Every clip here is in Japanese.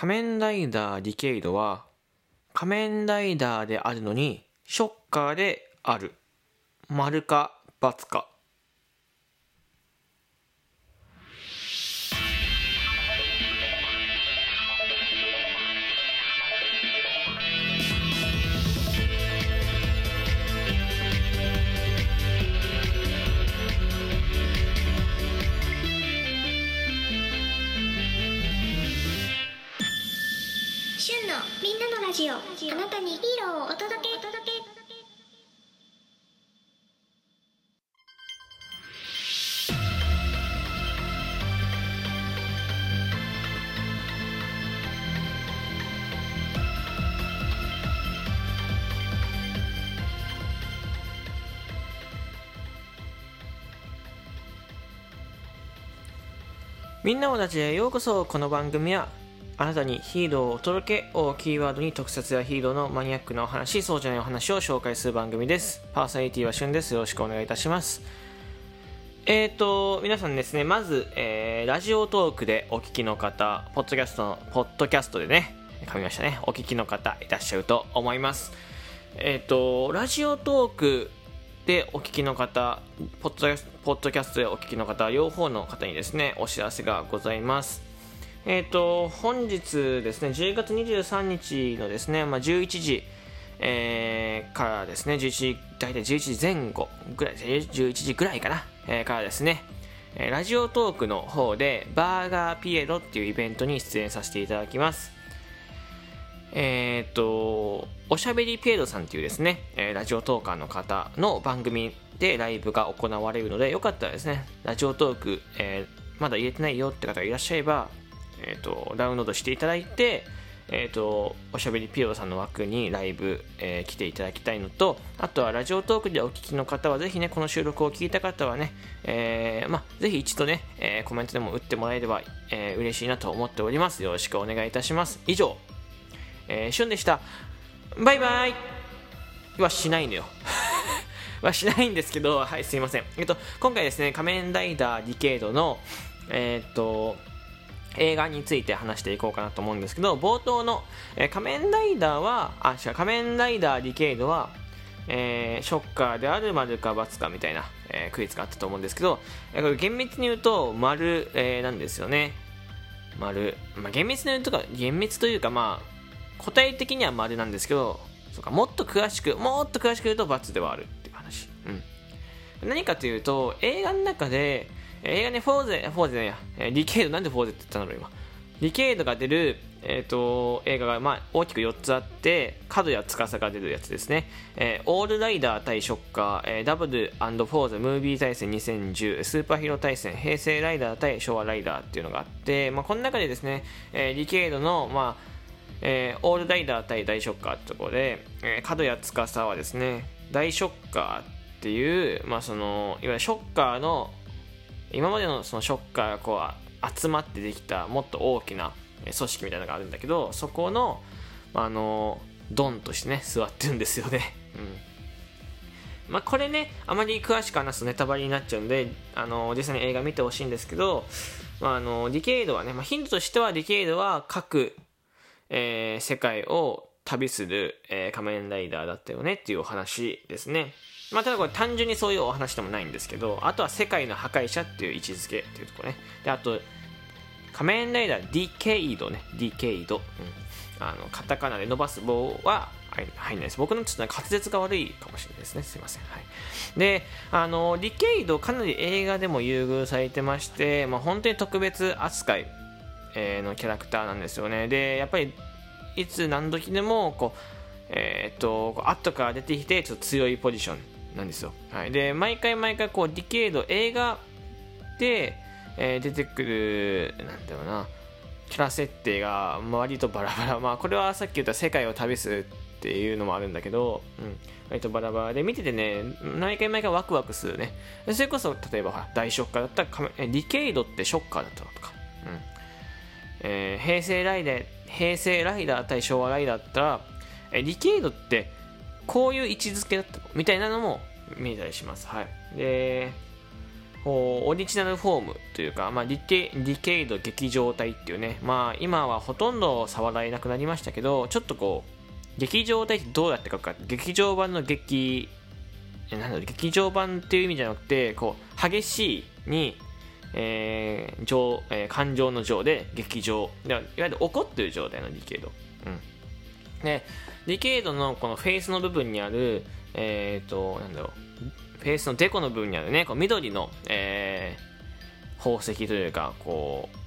仮面ライダーディケイドは仮面ライダーであるのにショッカーである。丸か×か。みんなもたちへようこそ。この番組はあなたにヒーローをお届けをキーワードに特撮やヒーローのマニアックなお話そうじゃないお話を紹介する番組です。パーソナリティはしゅんです。よろしくお願いいたします。えーと皆さんですね。まず、えーラジオトークでお聞きの方ポッドキャストのポッドキャストでね噛みましたね。お聞きの方いらっしゃると思います。えっ、とラジオトークでお聞きの方ポッドキャストでお聞きの方両方の方にですねお知らせがございます。えっ、と本日ですね10月23日のですね、まあ、11時えーからですね11時大体11時前後ぐらい11時ぐらいかな、えーからですねラジオトークの方でバーガーピエロっていうイベントに出演させていただきます。えーっと、おしゃべりピエロさんっていうですね、えラジオトーカーの方の番組でライブが行われるので、よかったらですね、ラジオトーク、えーまだ入れてないよって方がいらっしゃれば、えーっと、ダウンロードしていただいて、えっと、おしゃべりピエロさんの枠にライブ、え来ていただきたいのと、あとはラジオトークでお聞きの方は、ぜひね、この収録を聞いた方はね、えまあ、ぜひ一度ね、えコメントでも打ってもらえれば、えー嬉しいなと思っております。よろしくお願いいたします。以上、えー、シュンでした。バイバイはしないのよ。はしないんですけど、はい、すいません。えっと、今回ですね、仮面ライダーディケイドの、えーっと、映画について話していこうかなと思うんですけど、冒頭の、えー仮面ライダーは、あ、違う、仮面ライダーディケイドは、えーショッカーである丸か×かみたいな、えークイズがあったと思うんですけど、えーこれ厳密に言うと、丸、えーなんですよね。丸。まあ、厳密に言うとか、厳密というか、まあ、答え的には丸なんですけど、そうかもっと詳しく、もっと詳しく言うと×ではあるっていう話。うん。何かというと、映画の中で、映画ね、フォーゼ、フォーゼじゃないや、えーディケイド、なんでフォーゼって言ったんだろう、今。ディケイドが出る、えー、と映画が、まあ、大きく4つあって門矢士が出るやつですね、えーオールライダー対ショッカー、えーダブルフォーズムービー大戦2010スーパーヒーロー大戦平成ライダー対昭和ライダーっていうのがあって、まあ、この中でですね、えーディケイドの、まあえーオールライダー対大ショッカーってとこで、えー角谷司はですね大ショッカーっていう、まあ、そのいわゆるショッカーの今までのそのショッカーがこう集まってできたもっと大きな組織みたいなのがあるんだけどそこのまああのドンとしてね座ってるんですよね、うん。まあ、これねあまり詳しく話すとネタバレになっちゃうんであの実際に映画見てほしいんですけど、まあ、あのディケイドはね、まあ、ヒントとしてはディケイドは各、えー世界を旅する、えー仮面ライダーだったよねっていうお話ですね。まあ、ただこれ単純にそういうお話でもないんですけどあとは世界の破壊者っていう位置づけっていうところね。であと仮面ライダーディケイドね。ディケイド、うん、あのカタカナで伸ばす棒は入んないです。僕のちょっと滑舌が悪いかもしれないですね。すいません。はい。であのディケイドかなり映画でも優遇されてまして、まあ、本当に特別扱い、えーのキャラクターなんですよね。でやっぱりいつ何時でもこうえーっとこう後から出てきてちょっと強いポジションなんですよ、はい、で毎回毎回こうディケイド映画で、えー出てくるなんだろうなキャラ設定が割とバラバラ。まあこれはさっき言った世界を旅するっていうのもあるんだけど、うん、割とバラバラ。で見ててね毎回毎回ワクワクするね。それこそ例えば大ショッカーだったらディケイドってショッカーだったのとか、うん。えー平成ライダー平成ライダー対昭和ライダーだったらえディケイドってこういう位置づけだったみたいなのも見えたりします。はい。でこうオリジナルフォームというか、まあ、ディケディケイド劇場体っていうね、まあ、今はほとんど触られなくなりましたけどちょっとこう劇場体ってどうやって書くか劇場版の劇なんだろ劇場版っていう意味じゃなくてこう激しいに、えー情えー感情の情で激情いわゆる怒ってる状態のディケイド、うん、でディケイドのこのフェイスの部分にあるえっ、となんだろう。フェイスのデコの部分にあるねこう緑の、えー宝石というかこう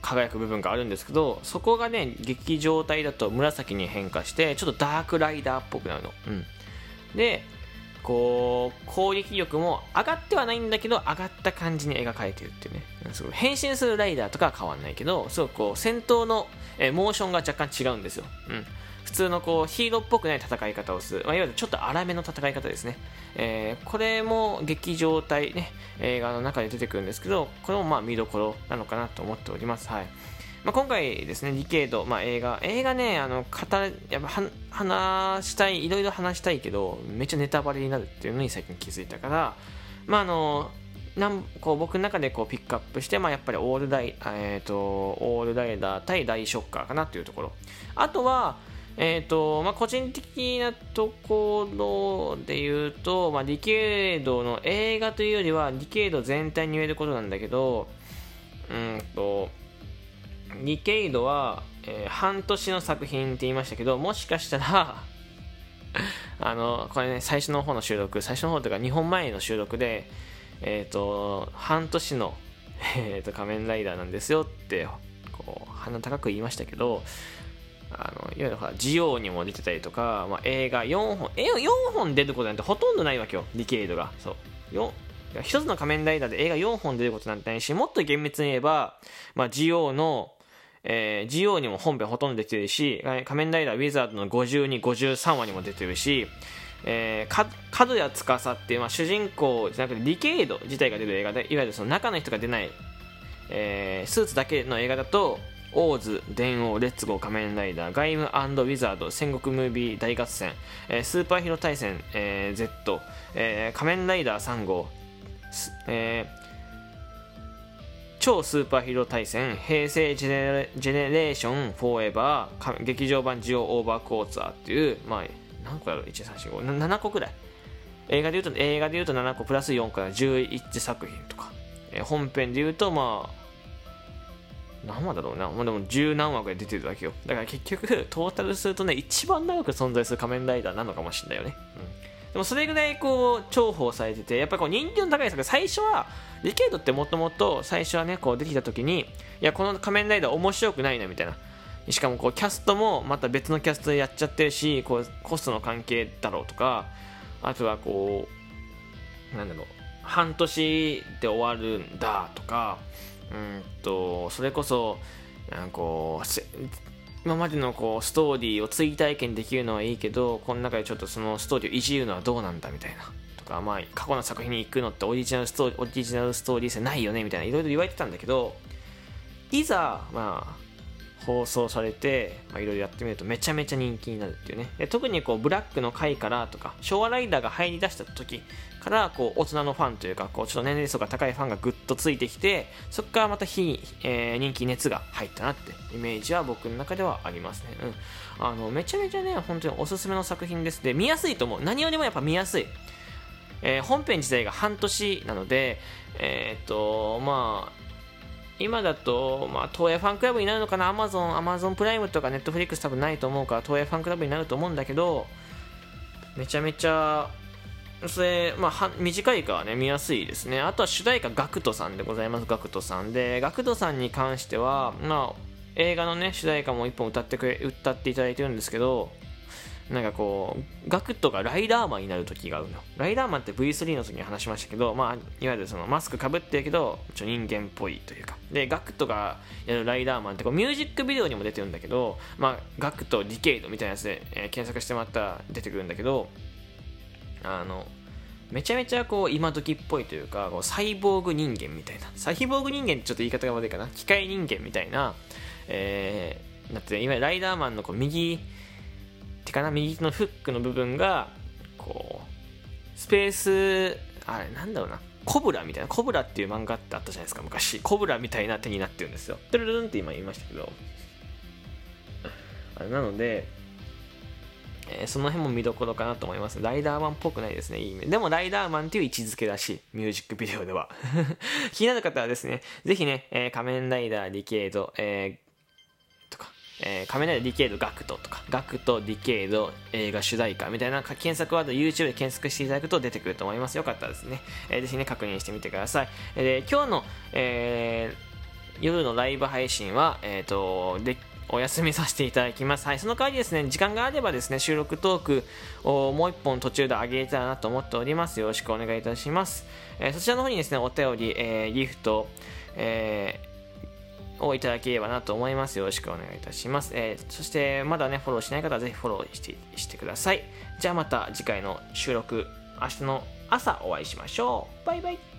輝く部分があるんですけどそこがね激情態だと紫に変化してちょっとダークライダーっぽくなるの、うん、でこう攻撃力も上がってはないんだけど上がった感じに描かれてるっていうね。すごい変身するライダーとかは変わんないけどすごくこう戦闘の、えモーションが若干違うんですよ、うん、普通のこうヒーローっぽくない戦い方をする、まあ、いわゆるちょっと荒めの戦い方ですね、えーこれも劇場体ね映画の中で出てくるんですけどこれもまあ見どころなのかなと思っております。はい。まあ、今回ですね、ディケイド、まあ、映画、映画ね、あの語やっぱは話したい、いろいろ話したいけど、めっちゃネタバレになるっていうのに最近気づいたから、まああのなんこう僕の中でこうピックアップして、まあ、やっぱりオールライ、えー、とオールライダー対大ショッカーかなというところ。あとは、えーとまあ、個人的なところで言うと、まあ、ディケイドの映画というよりはディケイド全体に言えることなんだけどうんとディケイドは、えー半年の作品って言いましたけどもしかしたら あのこれね最初の方の収録最初の方というか2本前の収録でえっ、と半年の、えーと仮面ライダーなんですよってこう鼻高く言いましたけどあのいわゆるほらジオウにも出てたりとか、まあ、映画4本え4本出ることなんてほとんどないわけよディケイドが。そう。よ一つの仮面ライダーで映画4本出ることなんてないしもっと厳密に言えば、まあ、ジオウのえー、ジオウにも本編ほとんど出てるし、仮面ライダーウィザードの52、53話にも出てるし、えー、か角谷司っていう、まあ、主人公じゃなくてディケイド自体が出る映画でいわゆるその中の人が出ない、えースーツだけの映画だとオーズ、電王、レッツゴー、仮面ライダー、ガイムウィザード、戦国ムービー大合戦、えースーパーヒーロー対戦、えー Z、えー仮面ライダー3号、えー超スーパーヒーロー大戦平成ジェネレーションフォーエバー劇場版ジオウオーバークォーツァーっていうまあ何個やろ13457個くらい。映画でいうと映画でいうと7個プラス4から11作品とか、えー本編でいうとまあ何話だろうな、まあ、でも十何話ぐらい出てるわけよ。だから結局トータルするとね一番長く存在する仮面ライダーなのかもしれないよね、うん、でもそれぐらいこう重宝されててやっぱこう人気の高い作最初はリケイドってもともと最初はねこう出てきた時にいやこの仮面ライダー面白くないなみたいな。しかもこうキャストもまた別のキャストでやっちゃってるしこうコストの関係だろうとかあとはこうなんだろう半年で終わるんだとかうんとそれこそなんかこう今までのこうストーリーを追体験できるのはいいけどこの中でちょっとそのストーリーをいじるのはどうなんだみたいな。とか、まあ、過去の作品に行くのってオリジナルストーリーオリジナルストーリー性ないよねみたいないろいろ言われてたんだけどいざまあ放送されてまあいろいろやってみるとめちゃめちゃ人気になるっていうね。で特にこうブラックの回からとか昭和ライダーが入り出した時からこう大人のファンというかこうちょっと年齢層が高いファンがぐっとついてきてそこからまた非、えー人気熱が入ったなってイメージは僕の中ではありますね、うん、あのめちゃめちゃね本当におすすめの作品です。で見やすいと思う。何よりもやっぱ見やすい。えー本編自体が半年なので、えーっとまあ、今だと、まあ、東映ファンクラブになるのかな、アマゾン、アマゾンプライムとかネットフリックス多分ないと思うから、東映ファンクラブになると思うんだけど、めちゃめちゃ、それ、まあ、は短いからね、見やすいですね。あとは主題歌、ガクトさんでございます、ガクトさん。で、ガクトさんに関しては、まあ、映画のね、主題歌も一本歌ってくれ、歌っていただいてるんですけど、なんかこう、ガクトがライダーマンになる時があるの。ライダーマンって V3 の時に話しましたけど、まあ、いわゆるそのマスクかぶってるけど、ちょ人間っぽいというか。で、ガクトがやるライダーマンってこうミュージックビデオにも出てるんだけど、まあ、ガクト、ディケイドみたいなやつで、えー検索してもらったら出てくるんだけど、あの、めちゃめちゃこう今時っぽいというかこうサイボーグ人間みたいなサイボーグ人間ってちょっと言い方が悪いかな機械人間みたいな、えー、なっていわゆるライダーマンのこう右手かな右のフックの部分がこうスペースあれなんだろうなコブラみたいなコブラっていう漫画ってあったじゃないですか昔コブラみたいな手になってるんですよトゥルルンって今言いましたけどあれなのでえー、その辺も見どころかなと思います。ライダーマンっぽくないですね、いい意味。でもライダーマンっていう位置づけだし、ミュージックビデオでは。気になる方はですね、ぜひね、えー、仮面ライダーディケイド、えー、えー、仮面ライダーディケイドガクトとか、ガクトディケイド映画主題歌みたいな検索ワード YouTube で検索していただくと出てくると思います。よかったですね、えー、ぜひね、確認してみてください。で、今日の、えー、夜のライブ配信は、えっ、ー、と、でお休みさせていただきます。はい、その代わりですね、時間があればですね、収録トークをもう一本途中で上げれたらなと思っております。よろしくお願いいたします。えー、そちらの方にですね、お便り、えー、ギフト、えー、をいただければなと思います。よろしくお願いいたします。えー、そして、まだね、フォローしない方はぜひフォローしてしてください。じゃあまた次回の収録、明日の朝お会いしましょう。バイバイ。